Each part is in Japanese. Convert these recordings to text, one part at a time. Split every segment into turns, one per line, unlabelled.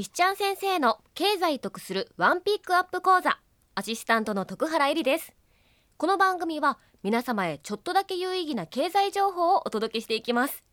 石ちゃん先生の経済得するワンピックアップ講座アシスタントの徳原えりです。この番組は皆様へちょっとだけ有意義な経済情報をお届けしていきます。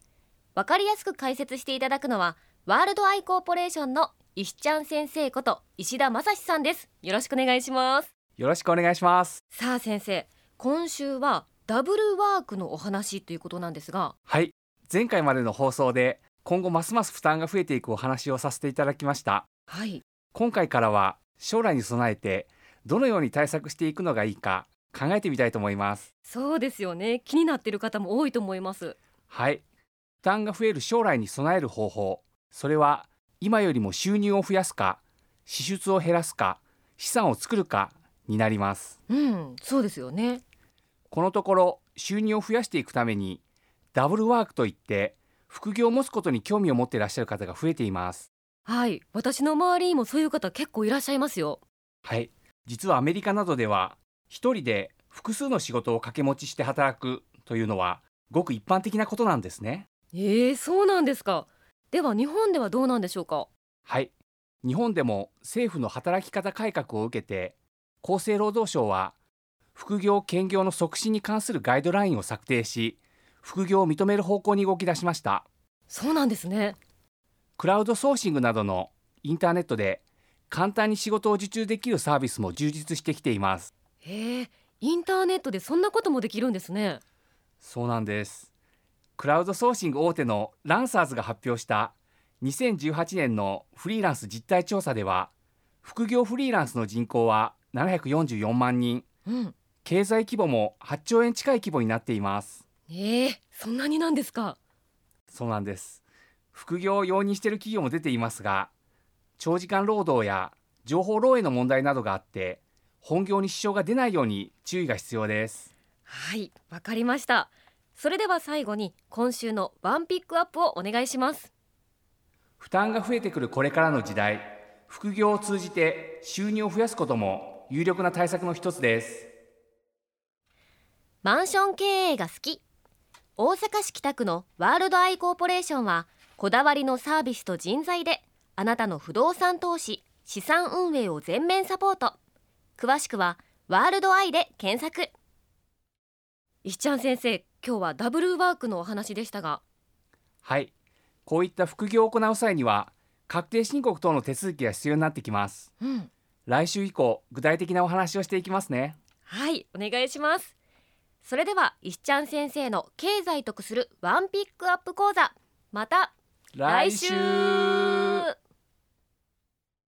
わかりやすく解説していただくのはワールドアイコーポレーションの石ちゃん先生こと石田正史さんです。よろしくお願いします。
よろしくお願いします。
さあ先生今週はダブルワークのお話ということなんですが。
はい。前回までの放送で今後ますます負担が増えていくお話をさせていただきました。
はい。
今回からは将来に備えてどのように対策していくのがいいか考えてみたいと思います。
そうですよね。気になっている方も多いと思います。
はい。負担が増える将来に備える方法。それは今よりも収入を増やすか支出を減らすか資産を作るかになります。
うん。そうですよね。
このところ収入を増やしていくためにダブルワークといって副業を持つことに興味を持っていらっしゃる方が増えています。
はい。私の周りにもそういう方結構いらっしゃいますよ。
はい。実はアメリカなどでは一人で複数の仕事を掛け持ちして働くというのはごく一般的なことなんですね。
えー、そうなんですか。では日本ではどうなんでしょうか。
はい。日本でも政府の働き方改革を受けて厚生労働省は副業兼業の促進に関するガイドラインを策定し副業を認める方向に動き出しました。
そうなんですね。
クラウドソーシングなどのインターネットで簡単に仕事を受注できるサービスも充実してきています。
へえインターネットでそんなこともできるんですね。
そうなんです。クラウドソーシング大手のランサーズが発表した2018年のフリーランス実態調査では副業フリーランスの人口は744万人。
うん。
経済規模も8兆円近い規模になっています
えー、そんなになんですか？
そうなんです。副業を容認している企業も出ていますが長時間労働や情報漏洩の問題などがあって本業に支障が出ないように注意が必要です。
はいわかりました。それでは最後に今週のワンピックアップをお願いします。
負担が増えてくるこれからの時代副業を通じて収入を増やすことも有力な対策の一つです。
マンション経営が好き大阪市北区のワールドアイコーポレーションはこだわりのサービスと人材であなたの不動産投資資産運営を全面サポート。詳しくはワールドアイで検索。石ちゃん先生今日はダブルワークのお話でしたが。
はい。こういった副業を行う際には確定申告等の手続きが必要になってきます。
うん。
来週以降具体的なお話をしていきますね。
はいお願いしますそれでは石ちゃん先生の経済得するワンピックアップ講座。また
来
週。
週。